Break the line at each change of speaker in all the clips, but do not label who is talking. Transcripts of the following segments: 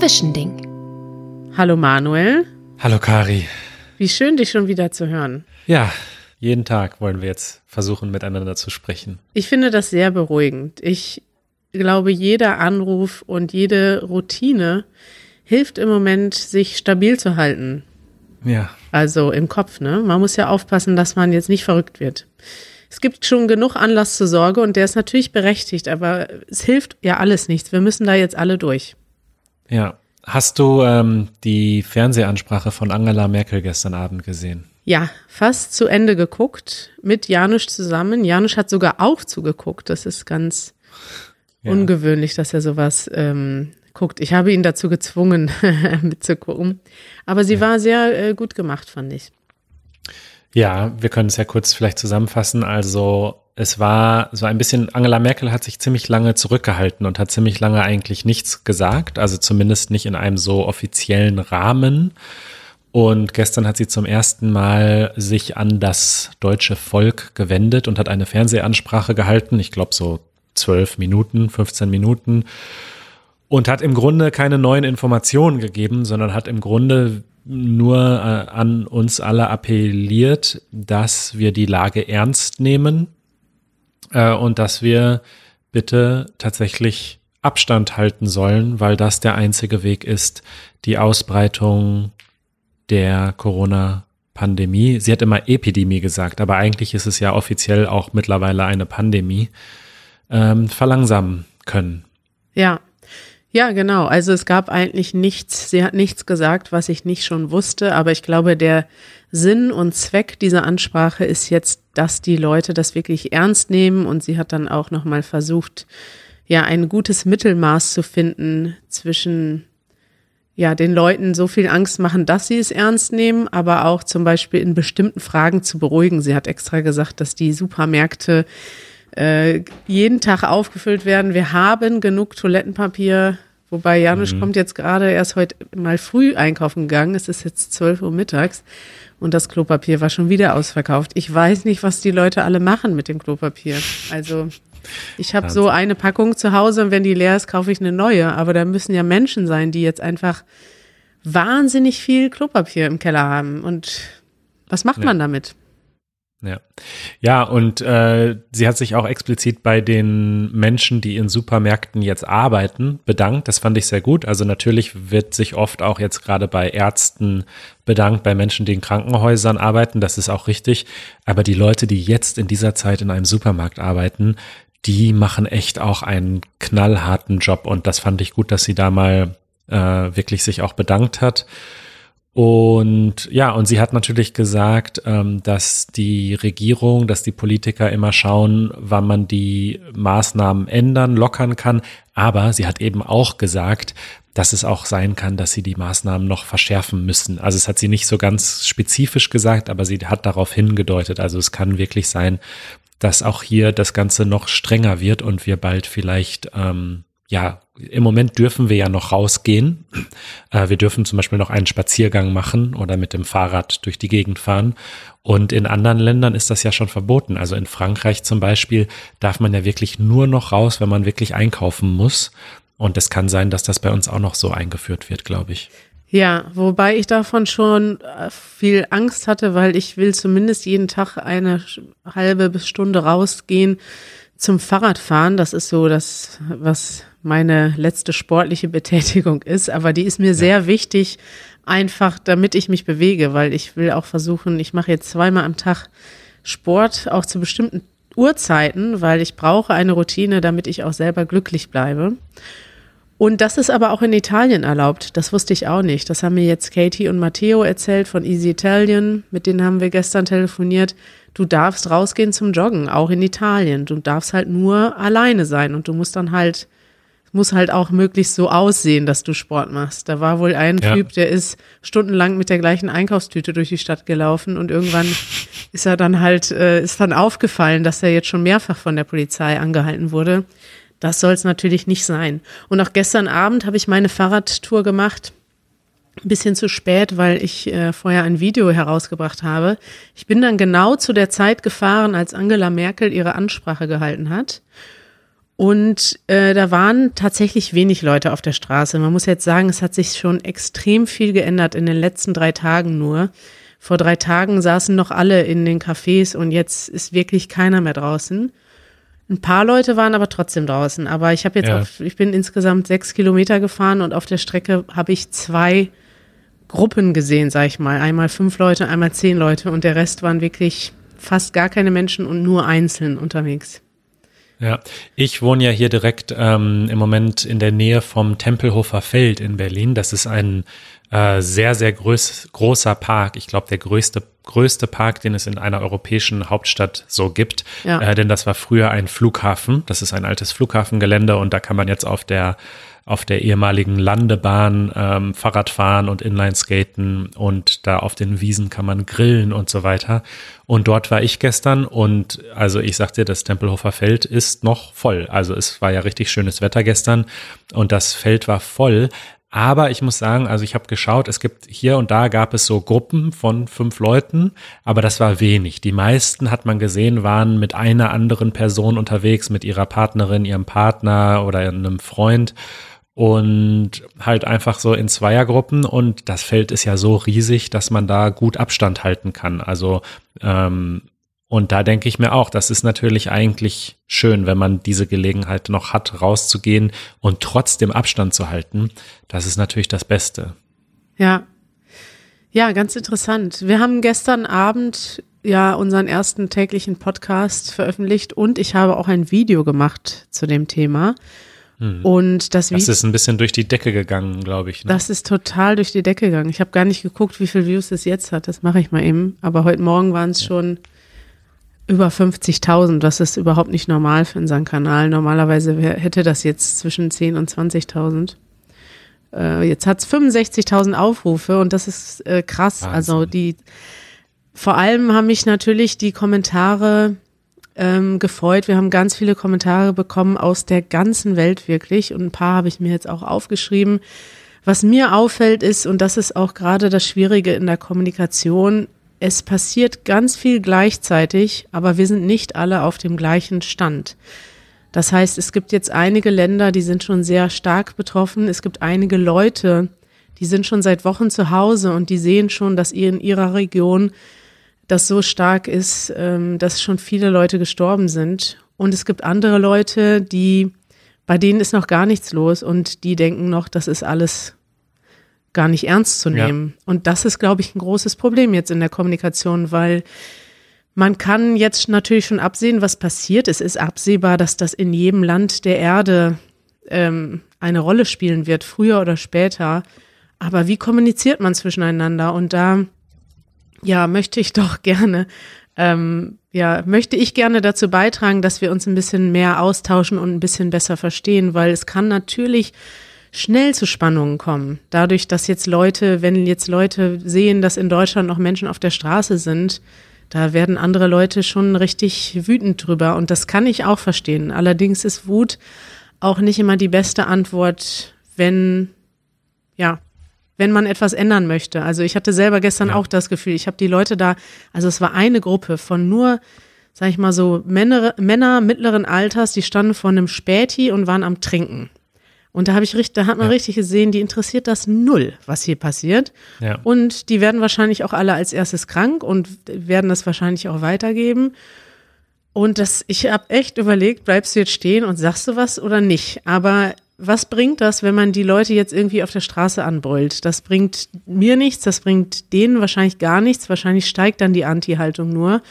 Zwischending.
Hallo Manuel.
Hallo Kari.
Wie schön, dich schon wieder zu hören.
Ja, jeden Tag wollen wir jetzt versuchen, miteinander zu sprechen.
Ich finde das sehr beruhigend. Ich glaube, jeder Anruf und jede Routine hilft im Moment, sich stabil zu halten.
Ja.
Also im Kopf, ne? Man muss ja aufpassen, dass man jetzt nicht verrückt wird. Es gibt schon genug Anlass zur Sorge und der ist natürlich berechtigt, aber es hilft ja alles nichts. Wir müssen da jetzt alle durch.
Ja. Hast du ähm, die Fernsehansprache von Angela Merkel gestern Abend gesehen?
Ja, fast zu Ende geguckt mit Janusz zusammen. Janusz hat sogar auch zugeguckt. Das ist ganz ja. ungewöhnlich, dass er sowas ähm, guckt. Ich habe ihn dazu gezwungen, mitzugucken. Aber sie ja. war sehr äh, gut gemacht, fand ich.
Ja, wir können es ja kurz vielleicht zusammenfassen. Also es war so ein bisschen, Angela Merkel hat sich ziemlich lange zurückgehalten und hat ziemlich lange eigentlich nichts gesagt, also zumindest nicht in einem so offiziellen Rahmen. Und gestern hat sie zum ersten Mal sich an das deutsche Volk gewendet und hat eine Fernsehansprache gehalten. Ich glaube so zwölf Minuten, 15 Minuten. Und hat im Grunde keine neuen Informationen gegeben, sondern hat im Grunde nur äh, an uns alle appelliert, dass wir die Lage ernst nehmen äh, und dass wir bitte tatsächlich Abstand halten sollen, weil das der einzige Weg ist, die Ausbreitung der Corona-Pandemie. Sie hat immer Epidemie gesagt, aber eigentlich ist es ja offiziell auch mittlerweile eine Pandemie, ähm, verlangsamen können.
Ja, ja, genau. Also es gab eigentlich nichts, sie hat nichts gesagt, was ich nicht schon wusste, aber ich glaube, der Sinn und Zweck dieser Ansprache ist jetzt, dass die Leute das wirklich ernst nehmen und sie hat dann auch nochmal versucht, ja, ein gutes Mittelmaß zu finden zwischen ja, den Leuten so viel Angst machen, dass sie es ernst nehmen, aber auch zum Beispiel in bestimmten Fragen zu beruhigen. Sie hat extra gesagt, dass die Supermärkte äh, jeden Tag aufgefüllt werden. Wir haben genug Toilettenpapier, wobei Janusz mhm. kommt jetzt gerade erst heute mal früh einkaufen gegangen. Es ist jetzt 12 Uhr mittags und das Klopapier war schon wieder ausverkauft. Ich weiß nicht, was die Leute alle machen mit dem Klopapier. Also ich habe so eine Packung zu Hause und wenn die leer ist, kaufe ich eine neue. Aber da müssen ja Menschen sein, die jetzt einfach wahnsinnig viel Klopapier im Keller haben. Und was macht ja. man damit?
Ja, ja, und äh, sie hat sich auch explizit bei den Menschen, die in Supermärkten jetzt arbeiten, bedankt. Das fand ich sehr gut. Also natürlich wird sich oft auch jetzt gerade bei Ärzten bedankt, bei Menschen, die in Krankenhäusern arbeiten. Das ist auch richtig. Aber die Leute, die jetzt in dieser Zeit in einem Supermarkt arbeiten, die machen echt auch einen knallharten Job. Und das fand ich gut, dass sie da mal äh, wirklich sich auch bedankt hat. Und ja, und sie hat natürlich gesagt, ähm, dass die Regierung, dass die Politiker immer schauen, wann man die Maßnahmen ändern, lockern kann. Aber sie hat eben auch gesagt, dass es auch sein kann, dass sie die Maßnahmen noch verschärfen müssen. Also es hat sie nicht so ganz spezifisch gesagt, aber sie hat darauf hingedeutet. Also es kann wirklich sein, dass auch hier das Ganze noch strenger wird und wir bald vielleicht ähm, ja, im Moment dürfen wir ja noch rausgehen. Äh, wir dürfen zum Beispiel noch einen Spaziergang machen oder mit dem Fahrrad durch die Gegend fahren. Und in anderen Ländern ist das ja schon verboten. Also in Frankreich zum Beispiel darf man ja wirklich nur noch raus, wenn man wirklich einkaufen muss. Und es kann sein, dass das bei uns auch noch so eingeführt wird, glaube ich.
Ja, wobei ich davon schon äh, viel Angst hatte, weil ich will zumindest jeden Tag eine halbe bis Stunde rausgehen zum Fahrradfahren. Das ist so das, was meine letzte sportliche Betätigung ist, aber die ist mir ja. sehr wichtig, einfach damit ich mich bewege, weil ich will auch versuchen, ich mache jetzt zweimal am Tag Sport, auch zu bestimmten Uhrzeiten, weil ich brauche eine Routine, damit ich auch selber glücklich bleibe. Und das ist aber auch in Italien erlaubt. Das wusste ich auch nicht. Das haben mir jetzt Katie und Matteo erzählt von Easy Italian. Mit denen haben wir gestern telefoniert. Du darfst rausgehen zum Joggen, auch in Italien. Du darfst halt nur alleine sein und du musst dann halt muss halt auch möglichst so aussehen, dass du Sport machst. Da war wohl ein ja. Typ, der ist stundenlang mit der gleichen Einkaufstüte durch die Stadt gelaufen und irgendwann ist er dann halt, äh, ist dann aufgefallen, dass er jetzt schon mehrfach von der Polizei angehalten wurde. Das soll es natürlich nicht sein. Und auch gestern Abend habe ich meine Fahrradtour gemacht. Ein bisschen zu spät, weil ich äh, vorher ein Video herausgebracht habe. Ich bin dann genau zu der Zeit gefahren, als Angela Merkel ihre Ansprache gehalten hat. Und äh, da waren tatsächlich wenig Leute auf der Straße. Man muss jetzt sagen, es hat sich schon extrem viel geändert in den letzten drei Tagen nur. Vor drei Tagen saßen noch alle in den Cafés und jetzt ist wirklich keiner mehr draußen. Ein paar Leute waren aber trotzdem draußen. Aber ich habe jetzt,
Ja.
auf, ich bin insgesamt sechs Kilometer gefahren und auf der Strecke habe ich zwei Gruppen gesehen, sag ich mal. Einmal fünf Leute, einmal zehn Leute und der Rest waren wirklich fast gar keine Menschen und nur einzeln unterwegs.
Ja, ich wohne ja hier direkt ähm, im Moment in der Nähe vom Tempelhofer Feld in Berlin. Das ist ein äh, sehr, sehr groß, großer Park. Ich glaube, der größte, größte Park, den es in einer europäischen Hauptstadt so gibt.
Ja.
Äh, denn das war früher ein Flughafen. Das ist ein altes Flughafengelände und da kann man jetzt auf der auf der ehemaligen Landebahn ähm, Fahrrad fahren und Inline-Skaten und da auf den Wiesen kann man grillen und so weiter. Und dort war ich gestern und also ich sag dir, das Tempelhofer Feld ist noch voll. Also es war ja richtig schönes Wetter gestern und das Feld war voll. Aber ich muss sagen, also ich habe geschaut, es gibt hier und da gab es so Gruppen von fünf Leuten, aber das war wenig. Die meisten hat man gesehen, waren mit einer anderen Person unterwegs, mit ihrer Partnerin, ihrem Partner oder einem Freund und halt einfach so in Zweiergruppen und das Feld ist ja so riesig, dass man da gut Abstand halten kann. Also ähm, und da denke ich mir auch, das ist natürlich eigentlich schön, wenn man diese Gelegenheit noch hat, rauszugehen und trotzdem Abstand zu halten. Das ist natürlich das Beste.
Ja. Ja, ganz interessant. Wir haben gestern Abend ja unseren ersten täglichen Podcast veröffentlicht und ich habe auch ein Video gemacht zu dem Thema. Und das
Hm. Das
Video,
ist ein bisschen durch die Decke gegangen, glaube ich. Ne?
das ist total durch die Decke gegangen. Ich habe gar nicht geguckt, wie viel Views es jetzt hat. Das mache ich mal eben. Aber heute Morgen waren es schon über 50.000. Das ist überhaupt nicht normal für unseren Kanal. Normalerweise hätte das jetzt zwischen 10 und 20.000. Äh, jetzt hat es 65.000 Aufrufe und das ist äh, krass.
Wahnsinn.
Also die, vor allem haben mich natürlich die Kommentare ähm, gefreut. Wir haben ganz viele Kommentare bekommen aus der ganzen Welt wirklich und ein paar habe ich mir jetzt auch aufgeschrieben. Was mir auffällt ist, und das ist auch gerade das Schwierige in der Kommunikation, es passiert ganz viel gleichzeitig, aber wir sind nicht alle auf dem gleichen Stand. Das heißt, es gibt jetzt einige Länder, die sind schon sehr stark betroffen. Es gibt einige Leute, die sind schon seit Wochen zu Hause und die sehen schon, dass in ihrer Region das so stark ist, ähm, dass schon viele Leute gestorben sind. Und es gibt andere Leute, die, bei denen ist noch gar nichts los und die denken noch, das ist alles gar nicht ernst zu
Ja.
nehmen. Und das ist, glaube ich, ein großes Problem jetzt in der Kommunikation, weil man kann jetzt natürlich schon absehen, was passiert. Es ist absehbar, dass das in jedem Land der Erde ähm, eine Rolle spielen wird, früher oder später. Aber wie kommuniziert man zwischeneinander? Und da, ja, möchte ich doch gerne, ähm, ja, möchte ich gerne dazu beitragen, dass wir uns ein bisschen mehr austauschen und ein bisschen besser verstehen, weil es kann natürlich schnell zu Spannungen kommen. Dadurch, dass jetzt Leute, wenn jetzt Leute sehen, dass in Deutschland noch Menschen auf der Straße sind, da werden andere Leute schon richtig wütend drüber. Und das kann ich auch verstehen. Allerdings ist Wut auch nicht immer die beste Antwort, wenn, ja, wenn man etwas ändern möchte. Also ich hatte selber gestern
Ja.
auch das Gefühl, ich habe die Leute da, also es war eine Gruppe von nur, sag ich mal so, Männer, Männer mittleren Alters, die standen vor einem Späti und waren am Trinken. Und da habe ich richtig, da hat man
Ja.
richtig gesehen, die interessiert das null, was hier passiert.
Ja.
Und die werden wahrscheinlich auch alle als erstes krank und werden das wahrscheinlich auch weitergeben. Und das, ich habe echt überlegt, bleibst du jetzt stehen und sagst du was oder nicht? Aber was bringt das, wenn man die Leute jetzt irgendwie auf der Straße anbrüllt? Das bringt mir nichts, das bringt denen wahrscheinlich gar nichts. Wahrscheinlich steigt dann die Anti-Haltung nur.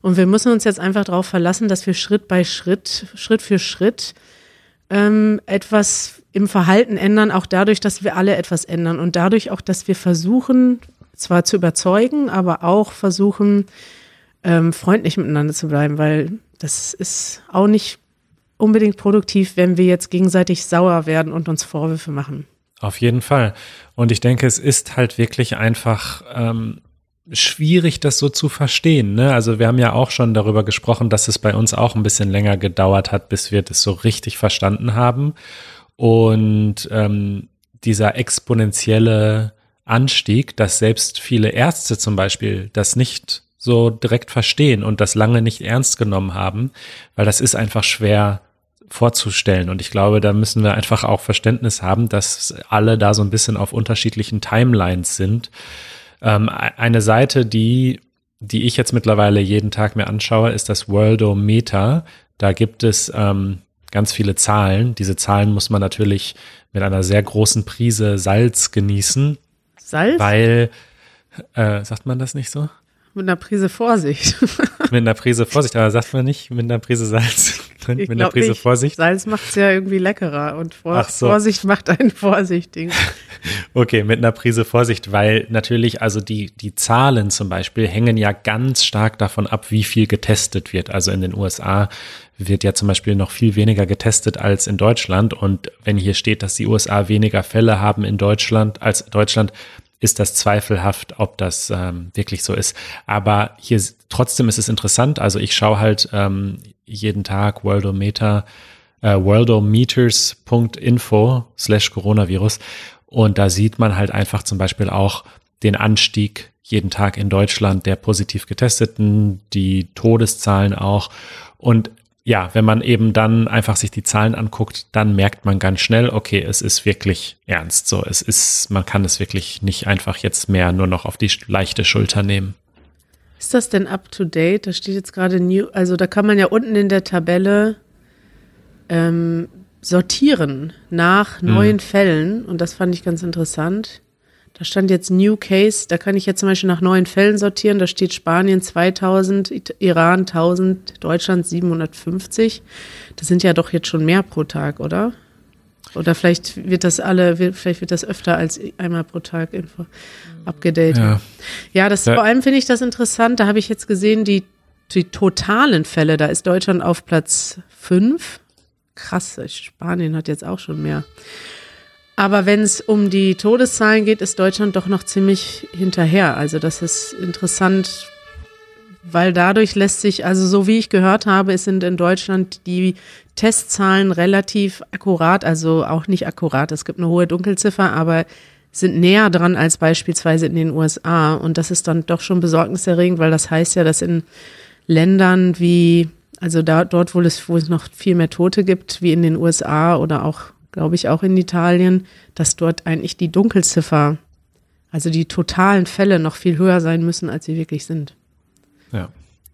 Und wir müssen uns jetzt einfach darauf verlassen, dass wir Schritt bei Schritt, Schritt für Schritt ähm, etwas im Verhalten ändern, auch dadurch, dass wir alle etwas ändern und dadurch auch, dass wir versuchen, zwar zu überzeugen, aber auch versuchen, ähm, freundlich miteinander zu bleiben, weil das ist auch nicht unbedingt produktiv, wenn wir jetzt gegenseitig sauer werden und uns Vorwürfe machen.
Auf jeden Fall. Und ich denke, es ist halt wirklich einfach ähm, schwierig, das so zu verstehen. Ne? Also wir haben ja auch schon darüber gesprochen, dass es bei uns auch ein bisschen länger gedauert hat, bis wir das so richtig verstanden haben. Und ähm, dieser exponentielle Anstieg, dass selbst viele Ärzte zum Beispiel das nicht so direkt verstehen und das lange nicht ernst genommen haben, weil das ist einfach schwer vorzustellen. Und ich glaube, da müssen wir einfach auch Verständnis haben, dass alle da so ein bisschen auf unterschiedlichen Timelines sind. Ähm, eine Seite, die, die ich jetzt mittlerweile jeden Tag mir anschaue, ist das Worldometer. Da gibt es ähm, ganz viele Zahlen. Diese Zahlen muss man natürlich mit einer sehr großen Prise Salz genießen.
Salz?
Weil, äh, sagt man das nicht so?
Mit einer Prise Vorsicht.
mit einer Prise Vorsicht, aber sagt man nicht mit einer Prise Salz drin,
Ich
mit einer Prise
nicht.
Vorsicht.
Salz macht es ja irgendwie leckerer und Vor
so.
Vorsicht macht einen vorsichtig.
Okay, mit einer Prise Vorsicht, weil natürlich, also die, die Zahlen zum Beispiel hängen ja ganz stark davon ab, wie viel getestet wird. Also in den USA wird ja zum Beispiel noch viel weniger getestet als in Deutschland. Und wenn hier steht, dass die USA weniger Fälle haben in Deutschland als Deutschland, ist das zweifelhaft, ob das ähm, wirklich so ist. Aber hier trotzdem ist es interessant. Also ich schaue halt ähm, jeden Tag Worldometer, äh, worldometers.info slash Coronavirus. Und da sieht man halt einfach zum Beispiel auch den Anstieg jeden Tag in Deutschland der positiv getesteten, die Todeszahlen auch. Und ja, wenn man eben dann einfach sich die Zahlen anguckt, dann merkt man ganz schnell, okay, es ist wirklich ernst. So, es ist, man kann es wirklich nicht einfach jetzt mehr nur noch auf die leichte Schulter nehmen.
Ist das denn up to date? Da steht jetzt gerade New, also da kann man ja unten in der Tabelle ähm, sortieren nach neuen Fällen und das fand ich ganz interessant. Da stand jetzt New Case, da kann ich jetzt zum Beispiel nach neuen Fällen sortieren. Da steht Spanien 2000, It- Iran 1000, Deutschland 750. Das sind ja doch jetzt schon mehr pro Tag, oder? Oder vielleicht wird das alle, vielleicht wird das öfter als einmal pro Tag info abgedatet.
Ja.
Ja, das
Ja.
vor allem finde ich das interessant. Da habe ich jetzt gesehen, die, die totalen Fälle, da ist Deutschland auf Platz fünf. Krass, Spanien hat jetzt auch schon mehr. Aber wenn es um die Todeszahlen geht, ist Deutschland doch noch ziemlich hinterher. Also das ist interessant, weil dadurch lässt sich, also so wie ich gehört habe, es sind in Deutschland die Testzahlen relativ akkurat, also auch nicht akkurat. Es gibt eine hohe Dunkelziffer, aber sind näher dran als beispielsweise in den USA. Und das ist dann doch schon besorgniserregend, weil das heißt ja, dass in Ländern wie, also da, dort, wo es, wo es noch viel mehr Tote gibt, wie in den USA oder auch, glaube ich, auch in Italien, dass dort eigentlich die Dunkelziffer, also die totalen Fälle noch viel höher sein müssen, als sie wirklich sind.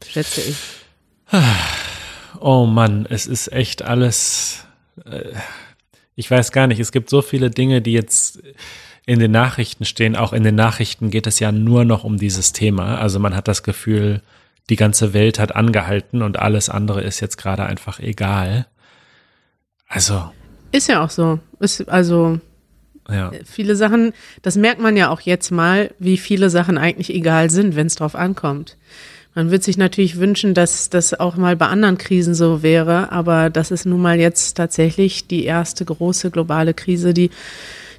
Schätze ich.
Oh Mann, es ist echt alles. Äh, ich weiß gar nicht, es gibt so viele Dinge, die jetzt in den Nachrichten stehen. Auch in den Nachrichten geht es ja nur noch um dieses Thema. Also man hat das Gefühl, die ganze Welt hat angehalten und alles andere ist jetzt gerade einfach egal. Also,
Ist ja auch so. Ist also
ja.
viele Sachen, das merkt man ja auch jetzt mal, wie viele Sachen eigentlich egal sind, wenn es drauf ankommt. Man wird sich natürlich wünschen, dass das auch mal bei anderen Krisen so wäre, aber das ist nun mal jetzt tatsächlich die erste große globale Krise, die,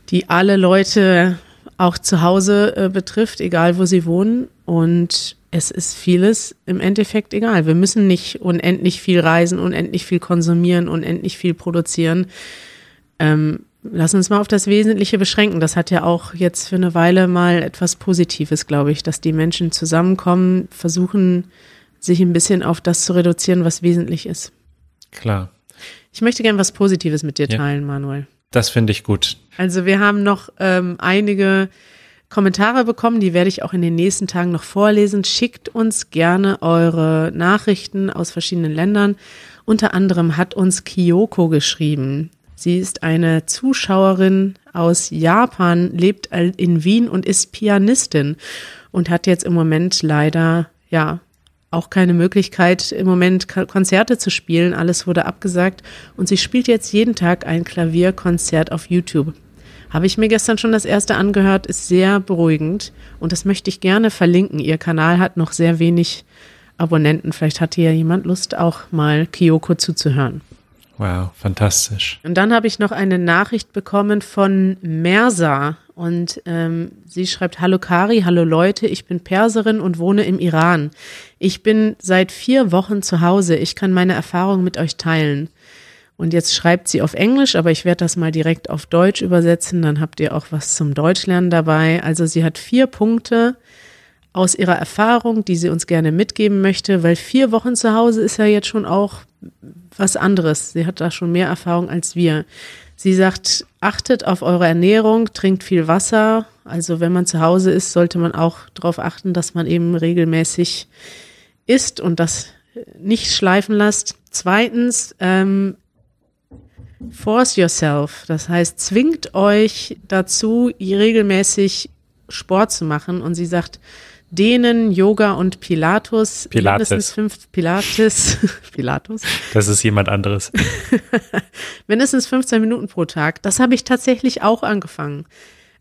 die alle Leute auch zu Hause äh, betrifft, egal wo sie wohnen. Und es ist vieles im Endeffekt egal. Wir müssen nicht unendlich viel reisen, unendlich viel konsumieren, unendlich viel produzieren. Ähm, lass uns mal auf das Wesentliche beschränken. Das hat ja auch jetzt für eine Weile mal etwas Positives, glaube ich, dass die Menschen zusammenkommen, versuchen, sich ein bisschen auf das zu reduzieren, was wesentlich ist.
Klar.
Ich möchte gern was Positives mit dir
Ja.
teilen, Manuel.
Das finde ich gut.
Also wir haben noch ähm, einige Kommentare bekommen, die werde ich auch in den nächsten Tagen noch vorlesen. Schickt uns gerne eure Nachrichten aus verschiedenen Ländern. Unter anderem hat uns Kyoko geschrieben. Sie ist eine Zuschauerin aus Japan, lebt in Wien und ist Pianistin und hat jetzt im Moment leider, ja, auch keine Möglichkeit, im Moment Konzerte zu spielen. Alles wurde abgesagt und sie spielt jetzt jeden Tag ein Klavierkonzert auf YouTube. Habe ich mir gestern schon das erste angehört, ist sehr beruhigend und das möchte ich gerne verlinken. Ihr Kanal hat noch sehr wenig Abonnenten. Vielleicht hat hier jemand Lust, auch mal Kyoko zuzuhören.
Wow, fantastisch.
Und dann habe ich noch eine Nachricht bekommen von Mersa und ähm, sie schreibt, hallo Kari, hallo Leute, ich bin Perserin und wohne im Iran. Ich bin seit vier Wochen zu Hause, ich kann meine Erfahrungen mit euch teilen. Und jetzt schreibt sie auf Englisch, aber ich werde das mal direkt auf Deutsch übersetzen, dann habt ihr auch was zum Deutschlernen dabei. Also sie hat vier Punkte. Aus ihrer Erfahrung, die sie uns gerne mitgeben möchte, weil vier Wochen zu Hause ist ja jetzt schon auch was anderes. Sie hat da schon mehr Erfahrung als wir. Sie sagt, achtet auf eure Ernährung, trinkt viel Wasser. Also wenn man zu Hause ist, sollte man auch darauf achten, dass man eben regelmäßig isst und das nicht schleifen lässt. Zweitens, ähm, force yourself. Das heißt, zwingt euch dazu, regelmäßig Sport zu machen. Und sie sagt, Dehnen, Yoga und Pilatus.
Pilates.
Mindestens fünf Pilates. Pilatus.
Das ist jemand anderes.
mindestens 15 Minuten pro Tag. Das habe ich tatsächlich auch angefangen.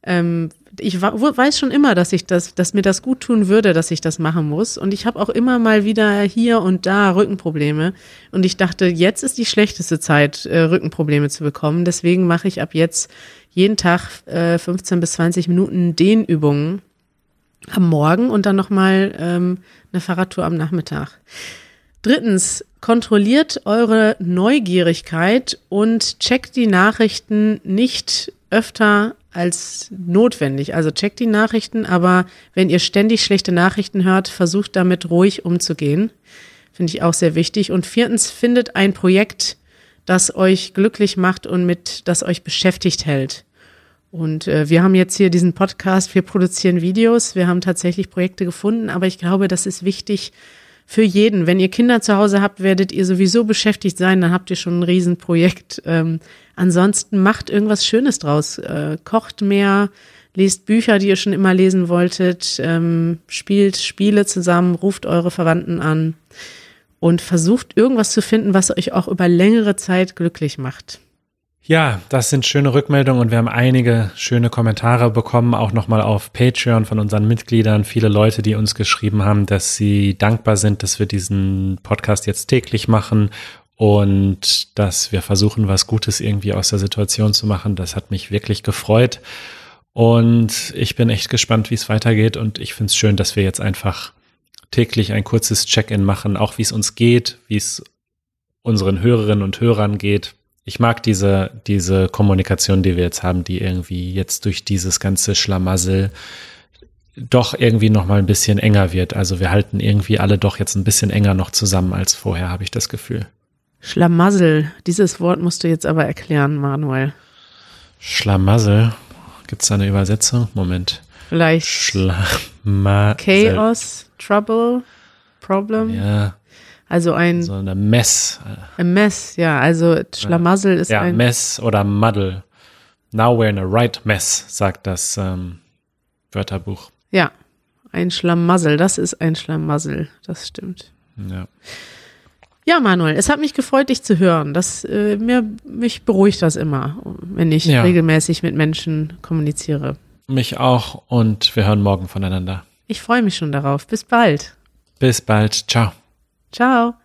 Ähm, ich weiß schon immer, dass ich das, dass mir das gut tun würde, dass ich das machen muss. Und ich habe auch immer mal wieder hier und da Rückenprobleme. Und ich dachte, jetzt ist die schlechteste Zeit, äh, Rückenprobleme zu bekommen. Deswegen mache ich ab jetzt jeden Tag äh, 15 bis 20 Minuten Dehnübungen am Morgen und dann nochmal ähm, eine Fahrradtour am Nachmittag. Drittens, kontrolliert eure Neugierigkeit und checkt die Nachrichten nicht öfter als notwendig. Also checkt die Nachrichten, aber wenn ihr ständig schlechte Nachrichten hört, versucht damit ruhig umzugehen. Finde ich auch sehr wichtig. Und viertens, findet ein Projekt, das euch glücklich macht und mit, das euch beschäftigt hält. Und äh, wir haben jetzt hier diesen Podcast, wir produzieren Videos, wir haben tatsächlich Projekte gefunden, aber ich glaube, das ist wichtig für jeden. Wenn ihr Kinder zu Hause habt, werdet ihr sowieso beschäftigt sein, dann habt ihr schon ein Riesenprojekt. Ähm, ansonsten macht irgendwas Schönes draus. Äh, kocht mehr, lest Bücher, die ihr schon immer lesen wolltet, ähm, spielt Spiele zusammen, ruft eure Verwandten an und versucht irgendwas zu finden, was euch auch über längere Zeit glücklich macht.
Ja, das sind schöne Rückmeldungen und wir haben einige schöne Kommentare bekommen, auch nochmal auf Patreon von unseren Mitgliedern. Viele Leute, die uns geschrieben haben, dass sie dankbar sind, dass wir diesen Podcast jetzt täglich machen und dass wir versuchen, was Gutes irgendwie aus der Situation zu machen. Das hat mich wirklich gefreut. Und ich bin echt gespannt, wie es weitergeht. Und ich finde es schön, dass wir jetzt einfach täglich ein kurzes Check-in machen, auch wie es uns geht, wie es unseren Hörerinnen und Hörern geht, ich mag diese, diese Kommunikation, die wir jetzt haben, die irgendwie jetzt durch dieses ganze Schlamassel doch irgendwie noch mal ein bisschen enger wird. Also wir halten irgendwie alle doch jetzt ein bisschen enger noch zusammen als vorher, habe ich das Gefühl.
Schlamassel, dieses Wort musst du jetzt aber erklären, Manuel.
Schlamassel, gibt es da eine Übersetzung? Moment.
Vielleicht.
Schlamassel.
Chaos, Trouble, Problem.
Ja,
also ein.
So eine Mess.
Ein Mess, ja. Also Schlamassel ist
ja,
ein.
Mess oder Muddle. Now we're in a right mess, sagt das ähm, Wörterbuch.
Ja, ein Schlamassel. Das ist ein Schlamassel. Das stimmt.
Ja.
Ja, Manuel, es hat mich gefreut, dich zu hören. Das, äh, mir, mich beruhigt das immer, wenn ich ja. regelmäßig mit Menschen kommuniziere.
Mich auch und wir hören morgen voneinander.
Ich freue mich schon darauf. Bis bald.
Bis bald. Ciao.
Ciao.